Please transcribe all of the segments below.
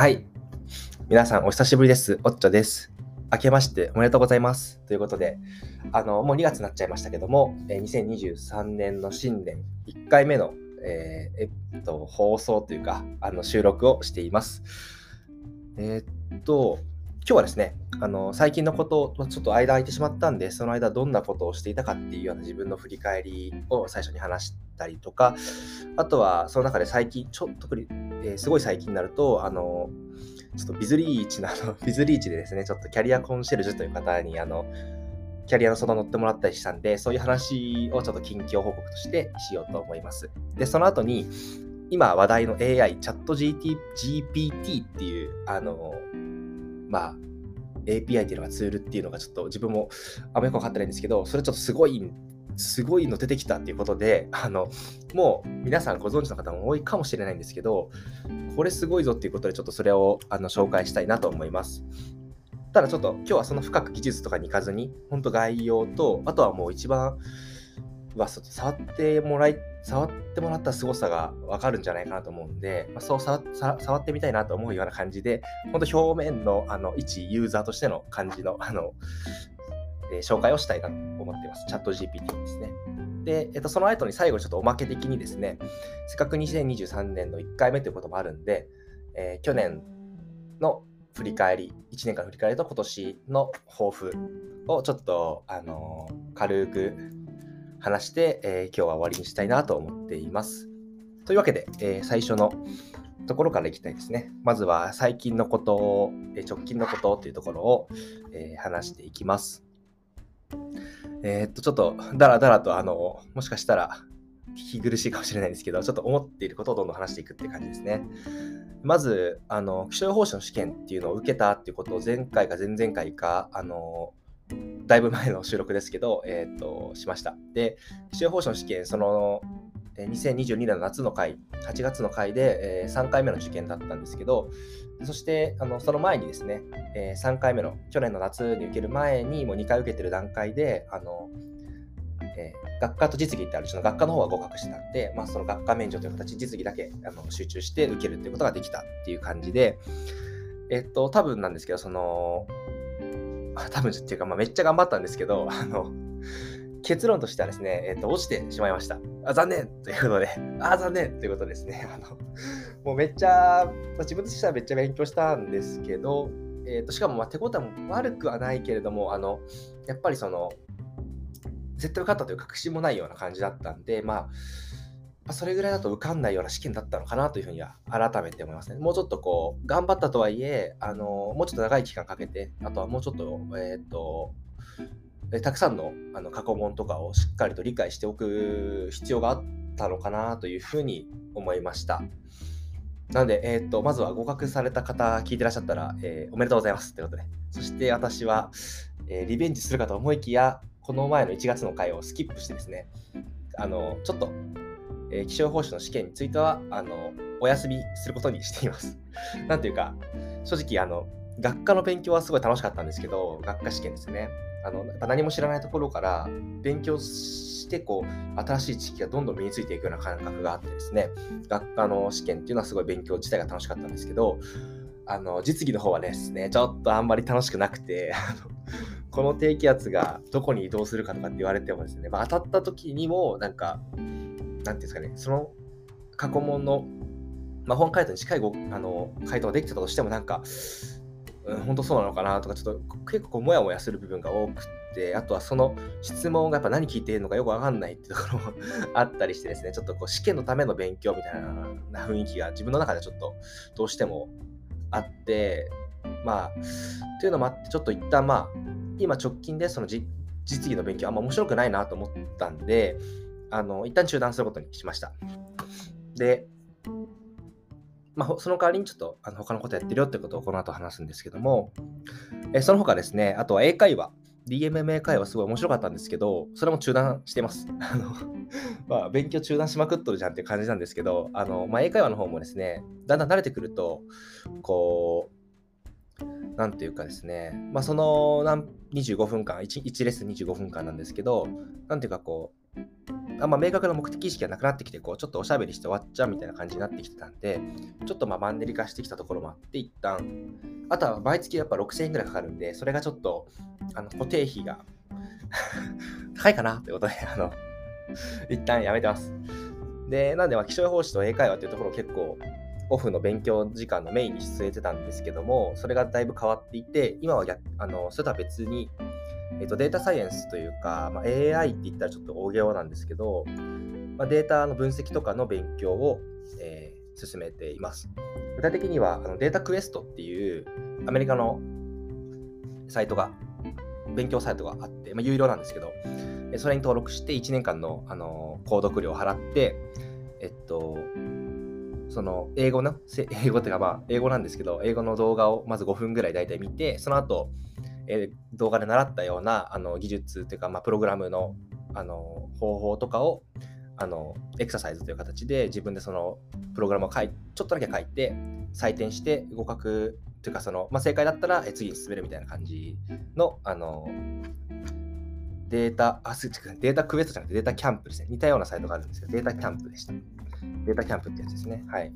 はい。皆さん、お久しぶりです。おっちょです。明けましておめでとうございます。ということで、あの、もう2月になっちゃいましたけども、え2023年の新年1回目の、えーえっと、放送というか、あの、収録をしています。えーっと、今日はですね、あの、最近のことをちょっと間空いてしまったんで、その間どんなことをしていたかっていうような自分の振り返りを最初に話したりとか、あとはその中で最近、ちょっと特に、えーすごい最近になると、あの、ちょっとビズリーチの、あの、ビズリーチでですね、ちょっとキャリアコンシェルジュという方に、あの、キャリアの相談乗ってもらったりしたんで、そういう話をちょっと近況報告としてしようと思います。で、その後に、今話題の AI、チャット GT GPT っていう、あの、まあ、API っていうのがツールっていうのがちょっと自分もあんまよく分かってないんですけど、それちょっとすごい、すごいの出てきたっていうことで、あの、もう皆さんご存知の方も多いかもしれないんですけど、これすごいぞっていうことでちょっとそれをあの紹介したいなと思います。ただちょっと今日はその深く技術とかに行かずに、本当概要と、あとはもう一番は触ってもらい、触ってもらった凄さがわかるんじゃないかなと思うんで、まあ、そう触ってみたいなと思うような感じで、本当表面のあの一ユーザーとしての感じのあの、えー紹介をしたいなと思っています。チャット GPT ですね。で、えっと、その後に最後ちょっとおまけ的にですね、せっかく2023年の1回目ということもあるんで、えー去年の振り返り、1年間振り返りと今年の抱負をちょっと、あのー軽く話して、えー今日は終わりにしたいなと思っています。というわけで、えー最初のところからいきたいですね。まずは最近のことを、え直近のことというところを、え話していきます。えっと、ちょっとだらだらと、あの、もしかしたら聞き苦しいかもしれないんですけど、ちょっと思っていることをどんどん話していくって感じですね。まず、あの、気象予報士の試験っていうのを受けたっていうことを前回か前々回か、あの、だいぶ前の収録ですけど、えーと、しました。で、気象予報士の試験、その、え2022年の夏の回、8月の回で、え3回目の受験だったんですけど、そしてあのその前にですね、え3回目の去年の夏に受ける前にもう2回受けてる段階で、あのえー学科と実技ってあるうちの学科の方は合格してたんで、まあ、その学科免除という形、実技だけあの集中して受けるっていうことができたっていう感じで、えっと、多分なんですけど、その、多分っていうか、まあ、めっちゃ頑張ったんですけど、あの、結論としてはですね、えっと、落ちてしまいました。あ残念ということで、あ残念ということですね。あのもうめっちゃ、ま自分としてはめっちゃ勉強したんですけど、えっとしかもまあ手応えも悪くはないけれども、あのやっぱりその、絶対受かったという確信もないような感じだったんで、まあ、まあそれぐらいだと受かんないような試験だったのかなというふうには改めて思いますね。もうちょっとこう、頑張ったとはいえ、あのもうちょっと長い期間かけて、あとはもうちょっと、えっ、と、たくさんのあの過去問とかをしっかりと理解しておく必要があったのかなというふうに思いました。なので、えー、とまずは合格された方聞いてらっしゃったら、えーおめでとうございますということで。そして私は、えーリベンジするかと思いきや、この前の1月の回をスキップしてですね、あのちょっと、えー気象予報士の試験についてはあのお休みすることにしています。なんていうか、正直あの、学科の勉強はすごい楽しかったんですけど、学科試験ですね。あのやっぱ何も知らないところから勉強してこう新しい知識がどんどん身についていくような感覚があってですね学科の試験っていうのはすごい勉強自体が楽しかったんですけどあの実技の方はですねちょっとあんまり楽しくなくて あのこの低気圧がどこに移動するかとかって言われてもですね、まあ、当たった時にもなんかなんていうんですかねその過去問の、まあ、本回答に近いごあの回答ができてたとしてもなんかうん、本当そうなのかなとか、ちょっと結構モヤモヤする部分が多くて、あとはその質問がやっぱ何聞いているのかよくわかんないっていうところも あったりしてですね、ちょっとこう試験のための勉強みたいな雰囲気が自分の中でちょっとどうしてもあって、まあ、というのもあって、ちょっと一旦まあ、今直近でその実技の勉強あんま面白くないなと思ったんで、あの、一旦中断することにしました。で、まあ、その代わりにちょっとあの他のことやってるよってことをこの後話すんですけども、えその他ですね、あとは英会話、DMM 会話すごい面白かったんですけど、それも中断してます。あの まあ、勉強中断しまくっとるじゃんって感じなんですけど、あのまあ、英会話の方もですね、だんだん慣れてくると、こう、なんていうかですね、まあ、その25分間1、1レッスン25分間なんですけど、なんていうかこう、あんま明確な目的意識がなくなってきて、こう、ちょっとおしゃべりして終わっちゃうみたいな感じになってきてたんで、ちょっとまあマンネリ化してきたところもあって、一旦、あとは毎月やっぱ6000円ぐらいかかるんで、それがちょっと、あの、固定費が 高いかなってことで、あの、一旦やめてます。で、なんで、ま、気象予報士と英会話っていうところを結構、オフの勉強時間のメインに据えてたんですけども、それがだいぶ変わっていて、今は逆あのそれとは別に、えーと、データサイエンスというか、まあ、AI って言ったらちょっと大げなんですけど、まあ、データの分析とかの勉強を、えー、進めています。具体的にはあのデータクエストっていうアメリカのサイトが、勉強サイトがあって、まあ、有料なんですけど、それに登録して1年間の、あの購読料を払って、えっと、その英語の、英語っていうかまあ英語なんですけど、英語の動画をまず5分ぐらい大体見て、その後、え、動画で習ったようなあの技術というか、まあ、プログラムのあの方法とかをあのエクササイズという形で自分でそのプログラムを書いちょっとだけ書いて採点して合格というかその、まあ、正解だったら次に進めるみたいな感じのあのデータ、あ、すデータクエストじゃなくてデータキャンプですね。似たようなサイトがあるんですけど、データキャンプでした。データキャンプってやつですね。はい。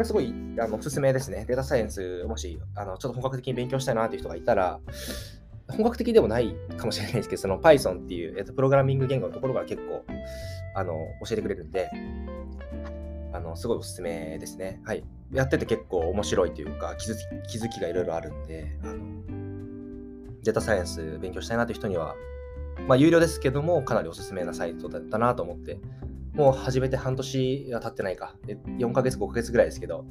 これすごいあのおすすめですね。データサイエンス、もしあのちょっと本格的に勉強したいなという人がいたら、本格的でもないかもしれないですけど、その Python っていう、えっと、プログラミング言語のところが結構あの教えてくれるんで、あのすごいおすすめですね。はい。やってて結構面白いというか、気づき気づきがいろいろあるんで、あのデータサイエンス勉強したいなという人には、まあ、有料ですけども、かなりおすすめなサイトだったなと思ってもう始めて半年は経ってないか。4ヶ月、5ヶ月ぐらいですけど、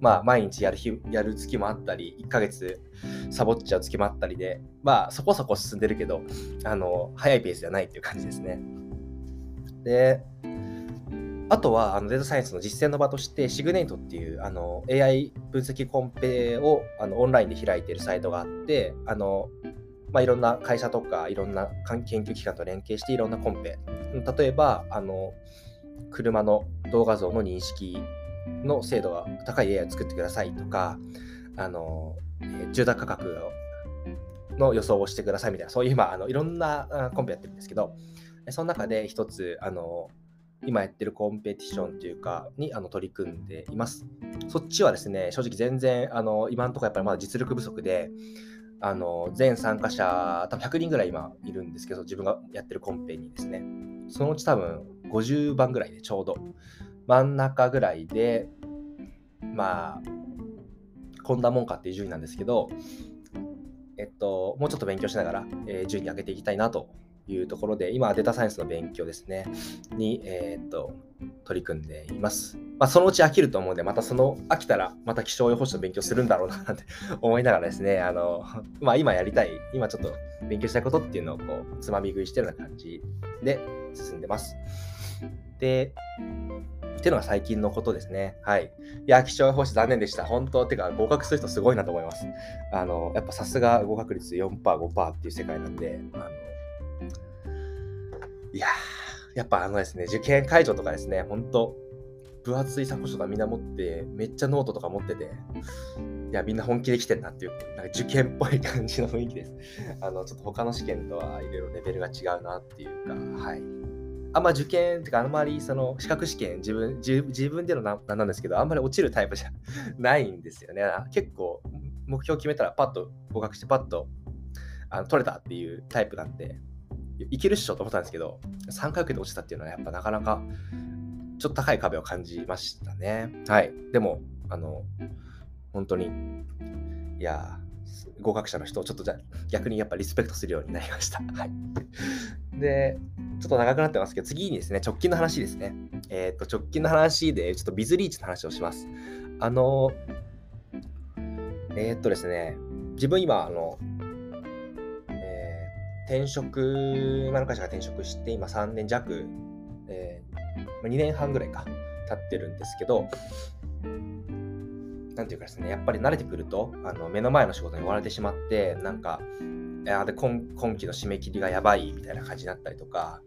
まあ、毎日やる日、やる月もあったり、1ヶ月サボっちゃう月もあったりで、まあ、そこそこ進んでるけど、あの、早いペースではないっていう感じですね。で、あとはあのデータサイエンスの実践の場として、シグネイトっていうあの AI 分析コンペをあのオンラインで開いているサイトがあって、あのまあ、いろんな会社とかいろんな研究機関と連携していろんなコンペ例えばあの車の動画像の認識の精度が高い AI を作ってくださいとかあの住宅価格の予想をしてくださいみたいなそういう今あのいろんなコンペやってるんですけどその中で一つあの今やってるコンペティションというかにあの取り組んでいます。そっちはですね、正直全然あの今のところやっぱりまだ実力不足で、あの全参加者、多分100人ぐらい今いるんですけど、自分がやってるコンペにですね、そのうち多分50番ぐらいでちょうど。真ん中ぐらいで、まあ、こんなもんかっていう順位なんですけど、えっと、もうちょっと勉強しながら、えー、順位上げていきたいなというところで、今、データサイエンスの勉強ですね、に、えー、っと、取り組んでいます。まあ、そのうち飽きると思うんで、またその飽きたら、また気象予報士の勉強するんだろうなって 思いながらですね、あの、まあ、今やりたい、今ちょっと勉強したいことっていうのをこう、つまみ食いしてるような感じで進んでます。で、っていうのが最近のことですね。はい。いや、気象予報士残念でした。本当、てか合格する人すごいなと思います。あの、やっぱさすが合格率4%、5%っていう世界なんで、あの、いややっぱあのですね、受験会場とかですね、本当分厚いサコッシとかみんな持って、めっちゃノートとか持ってて、いや、みんな本気で来てんなっていう、なんか受験っぽい感じの雰囲気です。あの、ちょっと他の試験とはいろいろレベルが違うなっていうか、はい。あんま受験ってか、あんまりその資格試験自分、自分でのなんなんですけど、あんまり落ちるタイプじゃ ないんですよね。結構、目標決めたらパッと合格してパッとあの取れたっていうタイプなんで、いけるっしょと思ったんですけど、3回受けて落ちたっていうのはやっぱなかなかちょっと高い壁を感じましたね。はい。でも、あの、本当に、いや、合格者の人をちょっとじゃ逆にやっぱリスペクトするようになりました。はい。で、ちょっと長くなってますけど、次にですね、直近の話ですね。えっ、ー、と、直近の話で、ちょっとビズリーチの話をします。あの、えっ、とですね、自分今、あの、転職、今の会社が転職して、今3年弱、えー、2年半ぐらいか、経ってるんですけど、なんていうかですね、やっぱり慣れてくると、あの目の前の仕事に追われてしまって、なんか、いやで今今期の締め切りがやばいみたいな感じになったりとか、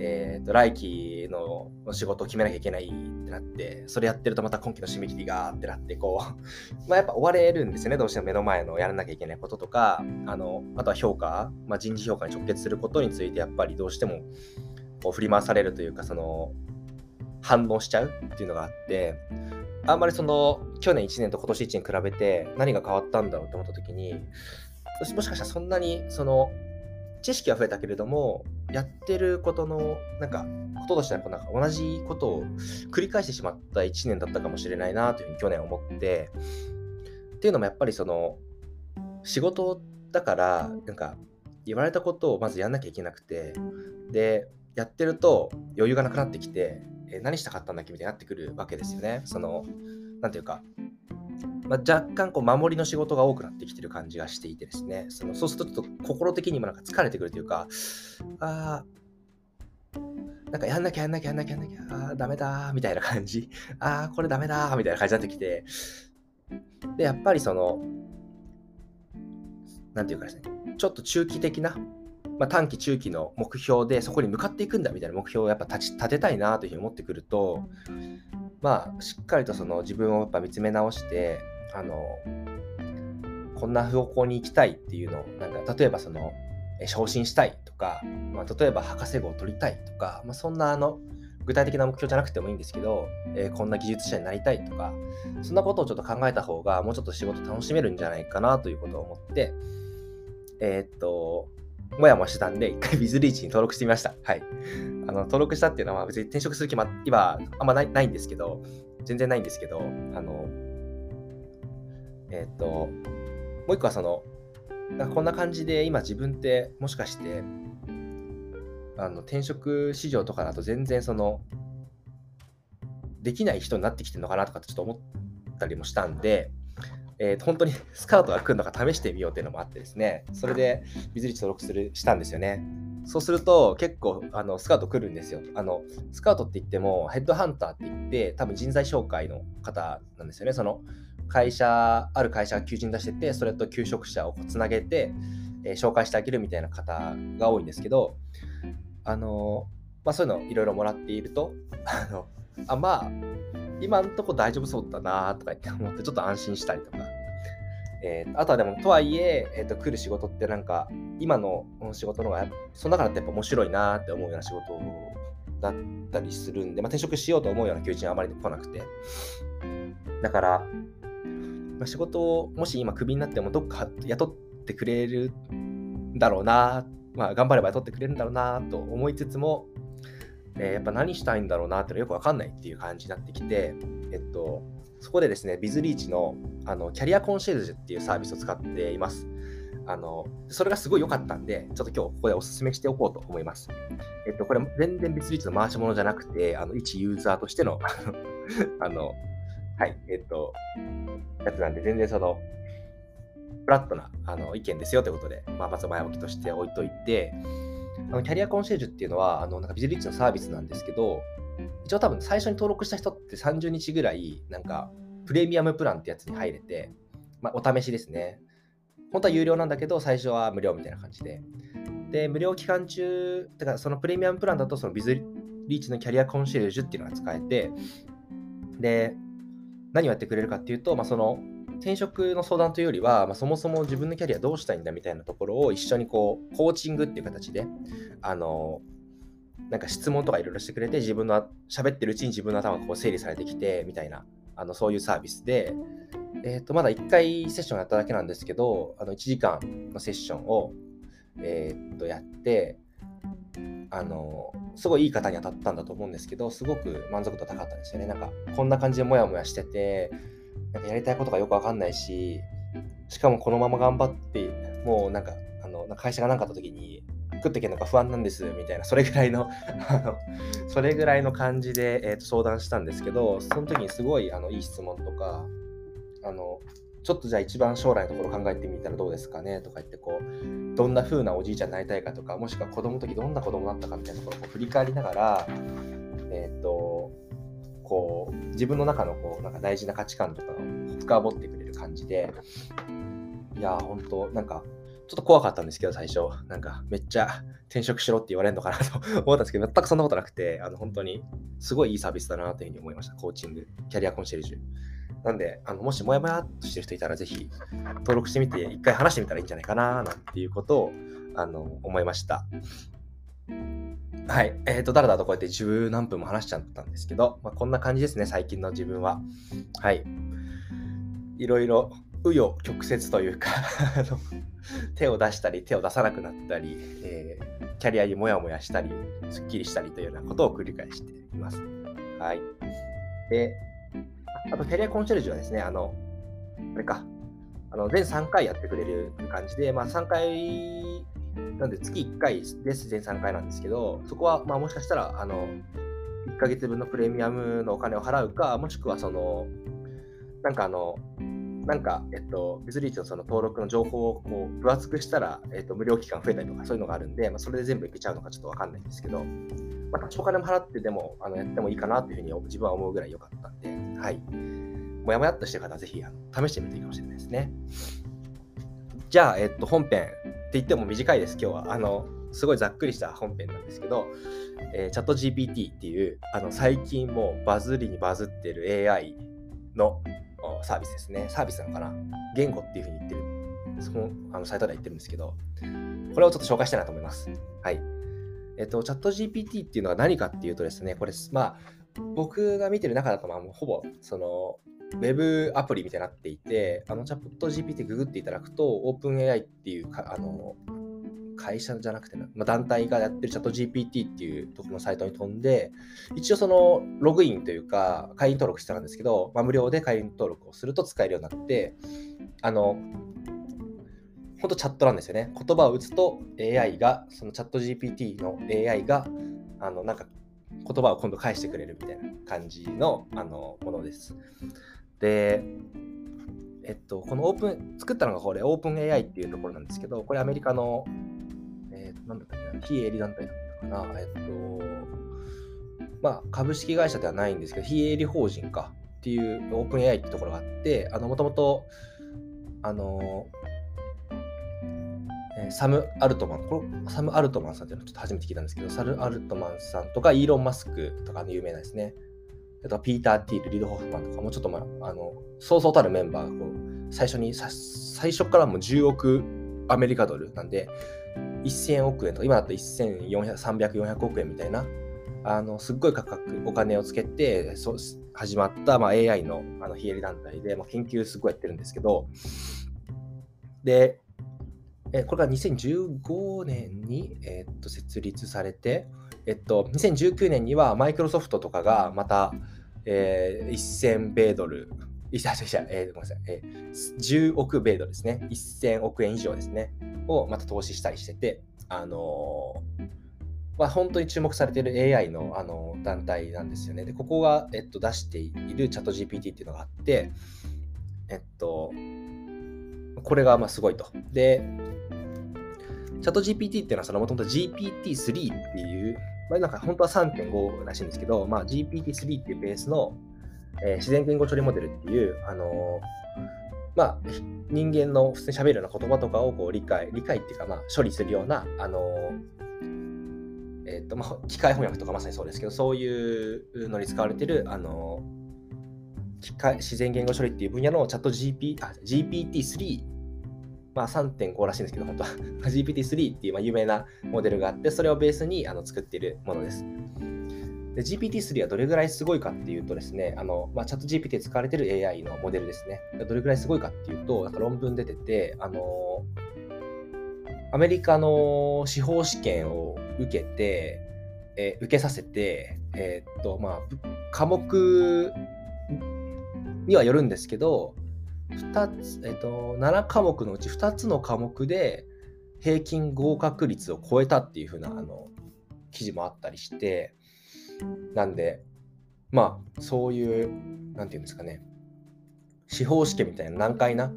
えーと、来期の仕事を決めなきゃいけないってなって、それやってるとまた今期の締め切りがってなって、こう、まあやっぱ追われるんですよね、どうしても目の前のやらなきゃいけないこととか、あのあとは評価、まあ、人事評価に直結することについて、やっぱりどうしても、こう振り回されるというか、その、反応しちゃうっていうのがあって、あんまりその、去年1年と今年1年比べて何が変わったんだろうと思った時に、もしかしたらそんなに、その、知識は増えたけれども、やってることの、なんか、こととしてはなんか同じことを繰り返してしまった1年だったかもしれないなというふうに去年思って、っていうのもやっぱりその、仕事だから、なんか、言われたことをまずやんなきゃいけなくて、で、やってると余裕がなくなってきて、え何したかったんだっけ？みたいになってくるわけですよね。その、なんていうか、まあ、若干こう守りの仕事が多くなってきてる感じがしていてですね、そのそうするとちょっと心的にもなんか疲れてくるというか、ああなんかやんなきゃやんなきゃやんなきゃやんなきゃ、あーダメだみたいな感じ、あーこれダメだみたいな感じになってきて、で、やっぱりその、なんていうかですね、ちょっと中期的な、まあ、短期中期の目標でそこに向かっていくんだみたいな目標をやっぱ立ち立てたいなというふうに思ってくると、まあ、しっかりとその自分をやっぱ見つめ直して、あの、こんな方向に行きたいっていうのを、なんか例えばその、昇進したいとか、まあ、例えば博士号を取りたいとか、まあ、そんなあの具体的な目標じゃなくてもいいんですけど、えー、こんな技術者になりたいとか、そんなことをちょっと考えた方が、もうちょっと仕事楽しめるんじゃないかなということを思って、えー、っと、もやもやしてたんで、一回ビズリーチに登録してみました。はい。あの登録したっていうのは別に転職する気は今あんまないないんですけど、全然ないんですけど、あの、えー、と、もう一個はそのん、こんな感じで今自分ってもしかしてあの転職市場とかだと全然そのできない人になってきてるのかなとかってちょっと思ったりもしたんで、えー、本当に スカウトが来るのか試してみようっていうのもあってですね、それでビズリッチ登録するしたんですよね。そうすると結構あのスカウト来るんですよ。あのスカウトって言ってもヘッドハンターって言って多分人材紹介の方なんですよね。その会社、ある会社が求人出してて、それと求職者をつなげて、えー、紹介してあげるみたいな方が多いんですけど、あのまあ、そういうのいろいろもらっていると、あのあまあ、今んとこ大丈夫そうだなとか言って思ってちょっと安心したりとか、えー、あとはでもとはいええーと、来る仕事ってなんか今の仕事の方がその中だってやっぱ面白いなって思うような仕事だったりするんで、まあ、転職しようと思うような求人はあまり来なくて。だからまあ、仕事をもし今クビになってもどっか雇ってくれるんだろうな、まあ、頑張れば雇ってくれるんだろうなと思いつつも、えー、やっぱ何したいんだろうなってのよくわかんないっていう感じになってきて、えっと、そこでですね、ビズリーチのあのキャリアコンシェルジュっていうサービスを使っています。あのそれがすごい良かったんで、ちょっと今日ここでお勧めしておこうと思います。えっと、これ全然ビズリーチの回し物じゃなくて、あの一ユーザーとしての あのはい、えっと、やつなんで、全然その、フラットなあの意見ですよということで、まあ、まず前置きとして置いといて、あのキャリアコンシェルジュっていうのは、あのなんかビズリッチのサービスなんですけど、一応多分最初に登録した人って30日ぐらい、なんかプレミアムプランってやつに入れて、まあ、お試しですね。本当は有料なんだけど、最初は無料みたいな感じで。で、無料期間中、てからそのプレミアムプランだと、そのビズリーチのキャリアコンシェルジュっていうのが使えて、で、何をやってくれるかっていうと、まあ、その転職の相談というよりは、まあ、そもそも自分のキャリアどうしたいんだみたいなところを一緒にこうコーチングっていう形であのなんか質問とかいろいろしてくれて自分の喋ってるうちに自分の頭がこう整理されてきてみたいなあのそういうサービスで、えー、とまだ1回セッションやっただけなんですけどあの1時間のセッションを、えー、とやってあのすごいいい方に当たったんだと思うんですけどすごく満足度高かったんですよね。なんかこんな感じでモヤモヤしててなんかやりたいことがよくわかんないししかもこのまま頑張ってもうなんかあの会社が何かあった時に食っていけるのか不安なんですみたいなそれぐらいの あのそれぐらいの感じで、えー、と相談したんですけどその時にすごいあのいい質問とかあのちょっとじゃあ一番将来のところ考えてみたらどうですかねとか言ってこうどんな風なおじいちゃんになりたいかとかもしくは子供の時どんな子供だったかみたいなところを振り返りながらえっ、ー、とこう自分の中のこうなんか大事な価値観とかを深掘ってくれる感じでいや本当なんかちょっと怖かったんですけど、最初。なんか、めっちゃ転職しろって言われるのかなと 思ったんですけど、全くそんなことなくて、あの本当にすごいいいサービスだなというふうに思いました。コーチング、キャリアコンシェルジュ。なんで、あのもしもやもやっとしてる人いたら、ぜひ登録してみて、一回話してみたらいいんじゃないかな、なんていうことをあの思いました。はい。えっ、ー、と、だらだとこうやって十何分も話しちゃったんですけど、まあ、こんな感じですね、最近の自分は。はい。いろいろ、紆余曲折というか 手を出したり、手を出さなくなったり、えー、キャリアにもやもやしたり、すっきりしたりというようなことを繰り返しています。はい。で、あと、キャリアコンシェルジュはですね、あの、あれか、あの全3回やってくれる感じで、まあ、3回、なんで月1回です、全3回なんですけど、そこはまあもしかしたら、あの、1ヶ月分のプレミアムのお金を払うか、もしくはその、なんかあの、なんか、えっと、ビズリーチのその登録の情報をこう分厚くしたら、えっと、無料期間増えたりとか、そういうのがあるんで、まあ、それで全部いけちゃうのかちょっとわかんないんですけど、まあ、多少お金も払ってでもあのやってもいいかなというふうに自分は思うぐらい良かったんで、はい。もやもやっとしてる方はぜひあの試してみていいかもしれないですね。じゃあ、えっと、本編って言っても短いです、今日は。あの、すごいざっくりした本編なんですけど、えー、チャット GPT っていう、あの、最近もうバズりにバズってる AI のサービスですね。サービスなのかな？言語っていうふうに言ってる、そのあのサイトでは言ってるんですけど、これをちょっと紹介したいなと思います。はい。えっと、チャット GPT っていうのは何かっていうとですね、これ、まあ、僕が見てる中だと、まあ、ほぼ、その、ウェブアプリみたいになっていて、あのチャット GPT ググっていただくと、OpenAI っていうかあの会社じゃなくて、まあ、団体がやってるチャット GPT っていうところのサイトに飛んで、一応そのログインというか、会員登録してたんですけど、まあ、無料で会員登録をすると使えるようになって、あの、本当チャットなんですよね。言葉を打つと AI が、そのチャット GPT の AI が、あの、なんか言葉を今度返してくれるみたいな感じのあのものです。で、えっと、このオープン、作ったのがこれ、オープン AI っていうところなんですけど、これアメリカの、えー、なんだったっけな、非営利団体だったかな、えっと、まあ、株式会社ではないんですけど、非営利法人かっていうオープン AI ってところがあって、あの、もともと、あの、サム・アルトマン、これサム・アルトマンさんっていうのはちょっと初めて聞いたんですけど、サル・アルトマンさんとか、イーロン・マスクとかの有名なですね。あとピーター・ティール、リード・ホフマンとかもちょっと、まあ、あのそうそうたるメンバーがこう最初に最初からもう10億アメリカドルなんで、1000億円とか、今だと1400、300、400億円みたいな、あのすっごい価格、お金をつけてそ始まった、まあ、AI のあの非営利団体で、まあ、研究すごいやってるんですけど、で、えこれが2015年に、え、っと設立されて、えっと、2019年にはマイクロソフトとかがまた、えー、1000米ドル、いや、いや、えー、ごめんなさい、えー、10億米ドルですね、1000億円以上ですね、をまた投資したりしてて、あのー、まあ、本当に注目されている AI の、あの団体なんですよね。で、ここが、えっと、出しているチャット GPT っていうのがあって、えっと、これがまあすごいと。で、チャット GPT っていうのはそのもともと GPT-3 っていう、まあ、なんか本当は3.5らしいんですけど、まあ、GPT-3 っていうベースの、えー、自然言語処理モデルっていう、あのー、まあ、人間の普通に喋るような言葉とかをこう理解、理解っていうか、まあ、処理するような、あのー、えっ、と、まあ、機械翻訳とかまさにそうですけど、そういうのに使われてる、あの機械自然言語処理っていう分野のチャット GP GPT-3 まあ、3.5らしいんですけど、本当は GPT-3 っていうまあ有名なモデルがあって、それをベースにあの作っているものです。GPT-3 はどれぐらいすごいかっていうとですね、あのまあ、チャット GPT で使われている AI のモデルですね。どれぐらいすごいかっていうと、なんか論文出てて、あのアメリカの司法試験を受けて、えー、受けさせて、えー、っと、まあ、科目にはよるんですけど、2つ、えっと、7科目のうち2つの科目で平均合格率を超えたっていう風なあの記事もあったりして、なんで、まあ、そういう、なんていうんですかね、司法試験みたいな難解な、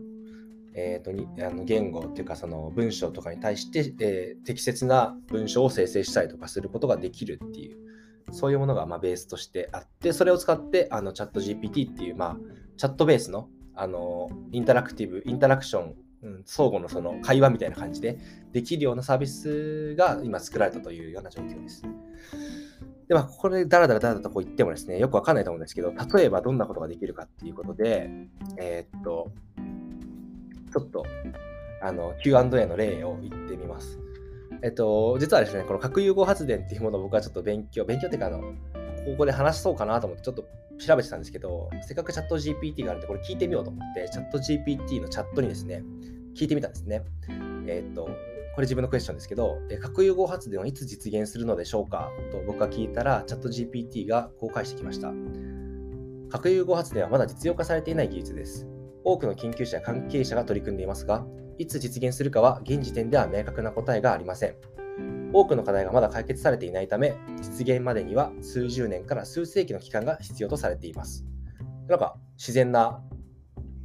えーと、にあの言語っていうかその文章とかに対して、えー、適切な文章を生成したりとかすることができるっていうそういうものがまあベースとしてあってそれを使ってあのチャット GPT っていう、まあ、チャットベースのあのインタラクティブ、インタラクション、うん、相互のその会話みたいな感じでできるようなサービスが今作られたというような状況です。で、まあ、ここでダラダラダラダラとこう言ってもですね、よくわかんないと思うんですけど、例えばどんなことができるかっていうことで、えー、っと、ちょっと、あの、Q&A の例を言ってみます。えっと、実はですね、この核融合発電っていうものを僕はちょっと勉強、勉強っていうか、あの、ここで話そうかなと思ってちょっと調べてたんですけど、せっかくチャット GPT があるんで、これ聞いてみようと思って、チャット GPT のチャットにですね、聞いてみたんですね。えっと、これ自分のクエスチョンですけど、核融合発電はいつ実現するのでしょうかと僕が聞いたら、チャット GPT がこう返してきました。核融合発電はまだ実用化されていない技術です。多くの研究者や関係者が取り組んでいますが、いつ実現するかは現時点では明確な答えがありません。多くの課題がまだ解決されていないため、実現までには数十年から数世紀の期間が必要とされています。なんか自然な、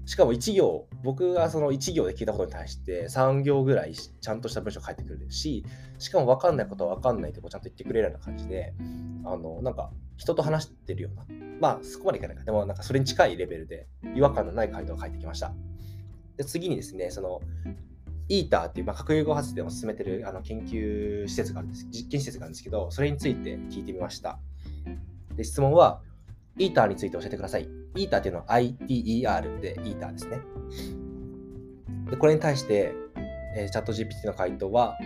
しかも1行、僕がその1行で聞いたことに対して3行ぐらいちゃんとした文章書いてくれるし、しかも分かんないことは分かんないってこちゃんと言ってくれるような感じで、あの、なんか人と話してるような、まあそこまでいかないか、でもなんかそれに近いレベルで違和感のない回答が返ってきました。で次にですね、そのイーターっていう、まあ、核融合発電を進めてるあの研究施設があるんです、実験施設があるんですけど、それについて聞いてみました。で質問は、イーターについて教えてください。イーターっていうのは ITER でイーターですね。でこれに対して、えー、チャット GPT の回答は、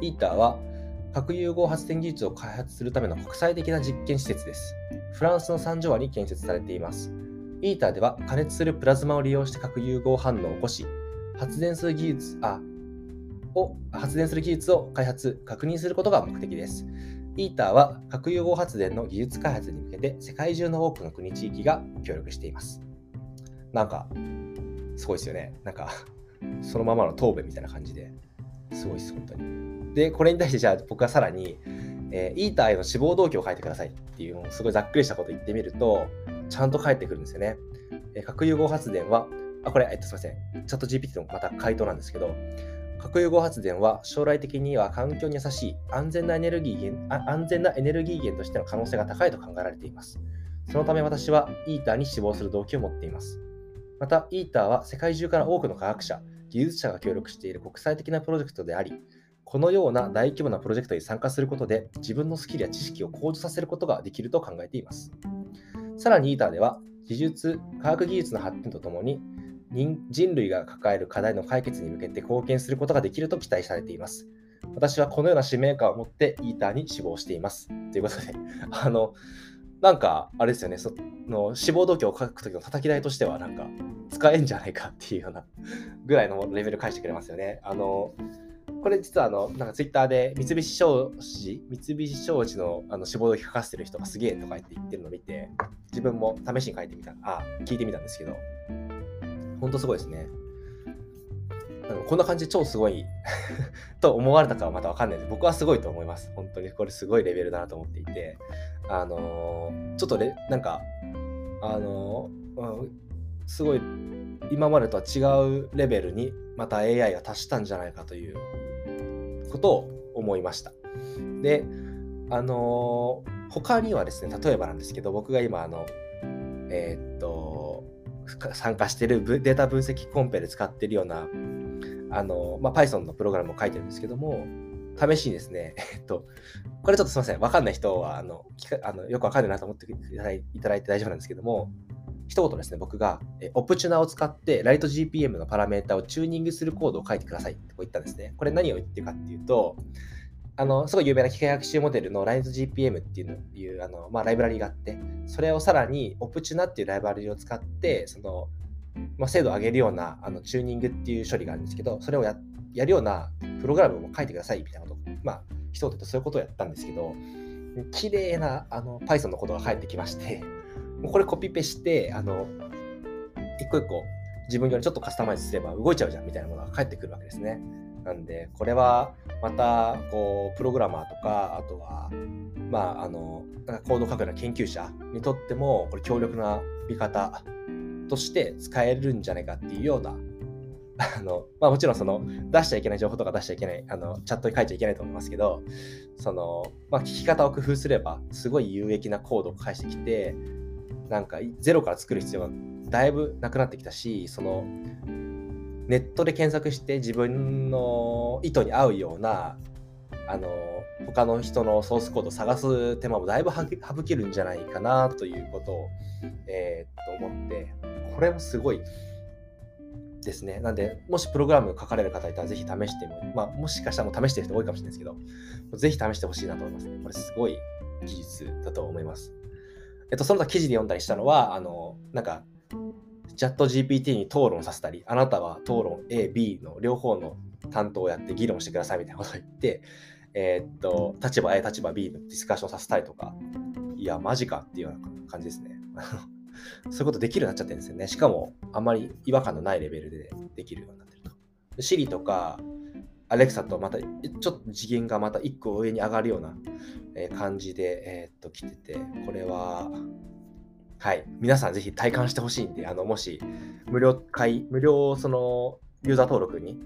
イーターは核融合発電技術を開発するための国際的な実験施設です。フランスのサンジョアに建設されています。イーターでは加熱するプラズマを利用して核融合反応を起こし、発電する技術、あ、を発電する技術を開発、確認することが目的です。イーターは核融合発電の技術開発に向けて世界中の多くの国地域が協力しています。なんか、すごいですよね。なんか、そのままの答弁みたいな感じで、すごいです、本当に。で、これに対してじゃあ僕はさらに、えー、イーターへの志望動機を書いてくださいっていう、すごいざっくりしたこと言ってみると、ちゃんと返ってくるんですよね。えー、核融合発電は、あ、これ、えっと、すみません。チャット GPT のまた回答なんですけど、核融合発電は将来的には環境に優しい安全なエネルギー源安全なエネルギー源としての可能性が高いと考えられています。そのため私はイーターに志望する動機を持っています。また、イーターは世界中から多くの科学者、技術者が協力している国際的なプロジェクトであり、このような大規模なプロジェクトに参加することで自分のスキルや知識を向上させることができると考えています。さらにイーターでは技術、科学技術の発展とともに人類が抱える課題の解決に向けて貢献することができると期待されています。私はこのような使命感を持ってイーターに志望しています。ということで、あの、なんか、あれですよね、その志望動機を書くときの叩き台としては、なんか、使えんじゃないかっていうようなぐらいのレベル返してくれますよね。あの、これ実はあの、なんかツイッターで三菱商事、三菱商事のあの志望動機書かせてる人がすげえとか言って言ってるのを見て、自分も試しに書いてみた、あ、聞いてみたんですけど、ほんとすごいですね。こんな感じで超すごい と思われたかはまたわかんないです。僕はすごいと思います。本当にこれすごいレベルだなと思っていて、あのー、ちょっとレなんか、あのー、すごい今までとは違うレベルにまた AI が達したんじゃないかということを思いました。で、あのー、他にはですね、例えばなんですけど、僕が今、あの、えー、っと、参加してるデータ分析コンペで使ってるようなあの、まあ、Python のプログラムを書いてるんですけども、試しにですね、えっと、これちょっとすみません、わかんない人はあのあのよくわかるないなと思っていただいて大丈夫なんですけども、一言ですね、僕が、えオプチュナを使って LightGPM のパラメータをチューニングするコードを書いてくださいって言ったんですね。これ何を言ってるかっていうと、あの、すごい有名な機械学習モデルの LineGPM っていうあの、まあ、ライブラリがあって、それをさらにオプチュナっていうライブラリを使って、その、まあ、精度を上げるようなあのチューニングっていう処理があるんですけど、それをややるようなプログラムも書いてくださいみたいなこと、まあ、一言で言うとそういうことをやったんですけど、綺麗なあの Python のことが返ってきまして、もうこれコピペして、あの、一個一個自分よりちょっとカスタマイズすれば動いちゃうじゃんみたいなものが返ってくるわけですね。なんで、これはまた、こう、プログラマーとか、あとは、まあ、あの、なんかコード書くような研究者にとっても、これ強力な味方として使えるんじゃないかっていうような、あの、まあもちろんその、出しちゃいけない情報とか出しちゃいけない、あの、チャットに書いちゃいけないと思いますけど、その、まあ聞き方を工夫すれば、すごい有益なコードを返してきて、なんかゼロから作る必要がだいぶなくなってきたし、その、ネットで検索して自分の意図に合うようなあの他の人のソースコードを探す手間もだいぶ省けるんじゃないかなということを、えー、と思ってこれもすごいですね。なんで、もしプログラム書かれる方いたら、ぜひ試してみまあ、もしかしたらもう試してる人多いかもしれないですけど、ぜひ試してほしいなと思いますね。これすごい技術だと思います。えっと、その他記事で読んだりしたのは、あの、なんか、チャット GPT に討論させたり、あなたは討論 A、B の両方の担当をやって議論してくださいみたいなことを言って、えー、っと、立場 A、立場 B のディスカッションさせたりとか、いや、マジかっていうような感じですね。そういうことできるようになっちゃってるんですよね。しかも、あんまり違和感のないレベルでできるようになってると。Siri とか、アレクサとまたちょっと次元がまた1個上に上がるような感じで、えー、っと来てて、これは、はい、皆さんぜひ体感してほしいんで、あのもし無料会、無料そのユーザー登録に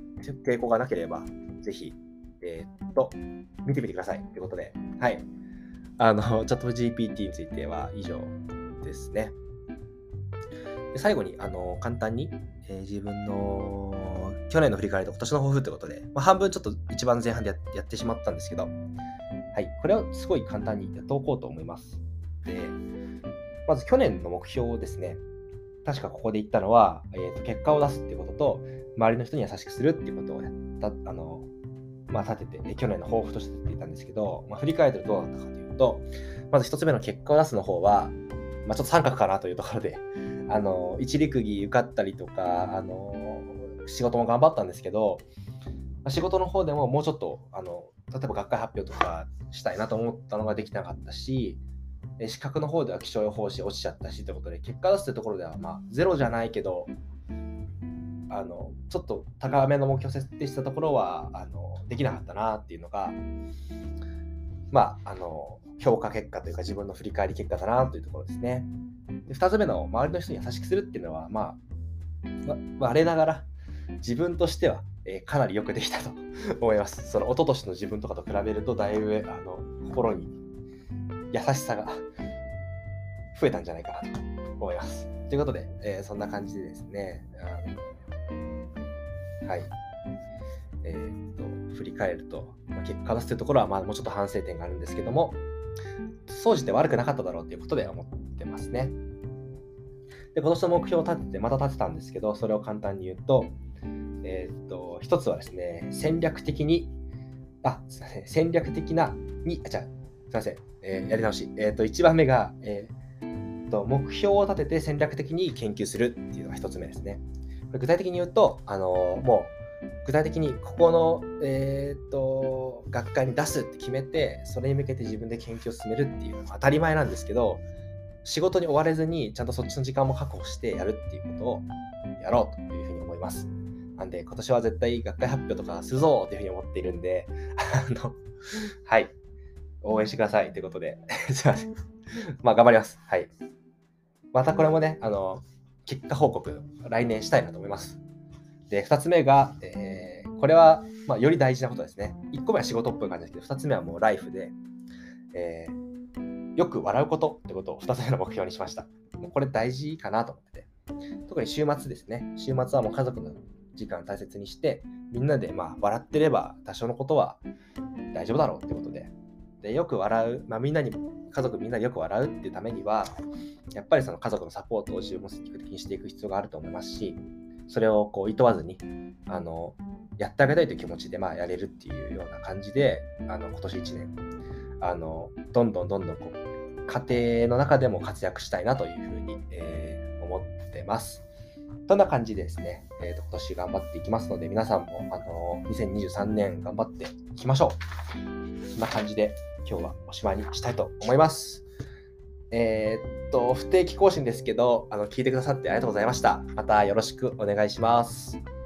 抵抗がなければ、ぜひ、えー、っと、見てみてくださいということで、はい。あの、チャット GPT については以上ですね。で最後に、あの、簡単に、えー、自分の去年の振り返りと今年の抱負ってことで、まあ、半分ちょっと一番前半でややってしまったんですけど、はい、これをすごい簡単にやっておこうと思います。で、まず去年の目標ですね。確かここで言ったのは、えーと、結果を出すっていうことと、周りの人に優しくするっていうことをやった、あの、まあ、立てて、去年の抱負として言っていたんですけど、まあ、振り返るとどうだったかというと、まず1つ目の結果を出すの方は、まあ、ちょっと三角かなというところで、あの、一陸儀受かったりとか、あの、仕事も頑張ったんですけど、ま仕事の方でももうちょっと、あの、例えば学会発表とかしたいなと思ったのができなかったし、資格の方では気象予報士落ちちゃったしということで、結果出すというところでは、まあ、ゼロじゃないけど、あの、ちょっと高めの目標設定したところは、あの、できなかったなっていうのが、まあ、あの、評価結果というか自分の振り返り結果だなというところですね。で2つ目の周りの人に優しくするっていうのは、まあ、我ながら自分としては、えー、かなりよくできたと思います。その一昨年の自分とかと比べると、だいぶあの心に優しさが 増えたんじゃないかなと思います。ということで、えー、そんな感じでですね、あのはい。えー、っと、振り返ると、まあ、結果出すというところは、まあ、もうちょっと反省点があるんですけども、総じて悪くなかっただろうということで思ってますね。で、今年の目標を立てて、また立てたんですけど、それを簡単に言うと、えー、っと、一つはですね、戦略的に、あ、すいません、戦略的な、に、あ、じゃあ、すいません、えー、やり直し。えー、っと、1番目が、えー、と目標を立てて戦略的に研究するっていうのが1つ目ですね。これ具体的に言うと、あのもう具体的にここの、えー、っと学会に出すって決めてそれに向けて自分で研究を進めるっていうのは当たり前なんですけど仕事に追われずにちゃんとそっちの時間も確保してやるっていうことをやろうというふうに思います。なんで、今年は絶対学会発表とかするぞというふうに思っているんで、あの、はい、応援してくださいということで、すいません。まあ、頑張ります。はい。またこれもね、あの、結果報告、来年したいなと思います。で、2つ目が、えー、これは、まあ、より大事なことですね。1個目は仕事っぽい感じですけど、2つ目はもうライフで、えー、よく笑うことってことを2つ目の目標にしました。もうこれ大事かなと思ってて。特に週末ですね。週末はもう家族の時間大切にして、みんなでまあ笑ってれば多少のことは大丈夫だろうってことで。で、よく笑う、まあ、みんなに、家族みんなでよく笑うっていうためには、やっぱりその家族のサポートを自分も積極的にしていく必要があると思いますし、それをこう、いとわずに、あの、やってあげたいという気持ちで、まあ、やれるっていうような感じで、あの、今年1年、あの、どんどんどんどんこう、家庭の中でも活躍したいなというふうに、えー、思ってます。そんな感じでですね、えーと、今年頑張っていきますので、皆さんも、あの2023年頑張っていきましょう。そんな感じで、今日はおしまいにしたいと思います。えー、っと、不定期更新ですけど、あの聞いてくださってありがとうございました。またよろしくお願いします。